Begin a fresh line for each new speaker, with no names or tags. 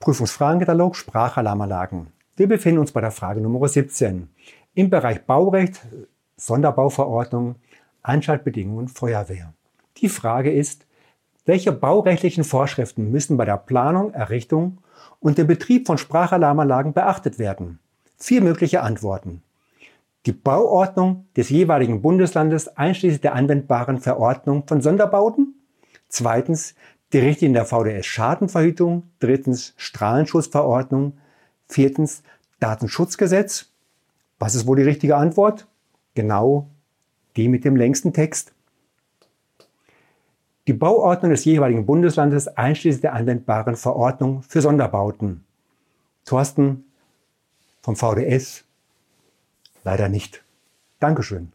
Prüfungsfragenkatalog Sprachalarmanlagen. Wir befinden uns bei der Frage Nummer 17 im Bereich Baurecht, Sonderbauverordnung, Anschaltbedingungen Feuerwehr. Die Frage ist, welche baurechtlichen Vorschriften müssen bei der Planung, Errichtung und dem Betrieb von Sprachalarmanlagen beachtet werden? Vier mögliche Antworten. Die Bauordnung des jeweiligen Bundeslandes einschließlich der anwendbaren Verordnung von Sonderbauten. Zweitens die Richtlinien der VDS Schadenverhütung. Drittens Strahlenschutzverordnung. Viertens Datenschutzgesetz. Was ist wohl die richtige Antwort? Genau die mit dem längsten Text. Die Bauordnung des jeweiligen Bundeslandes einschließlich der anwendbaren Verordnung für Sonderbauten. Thorsten vom VDS leider nicht. Dankeschön.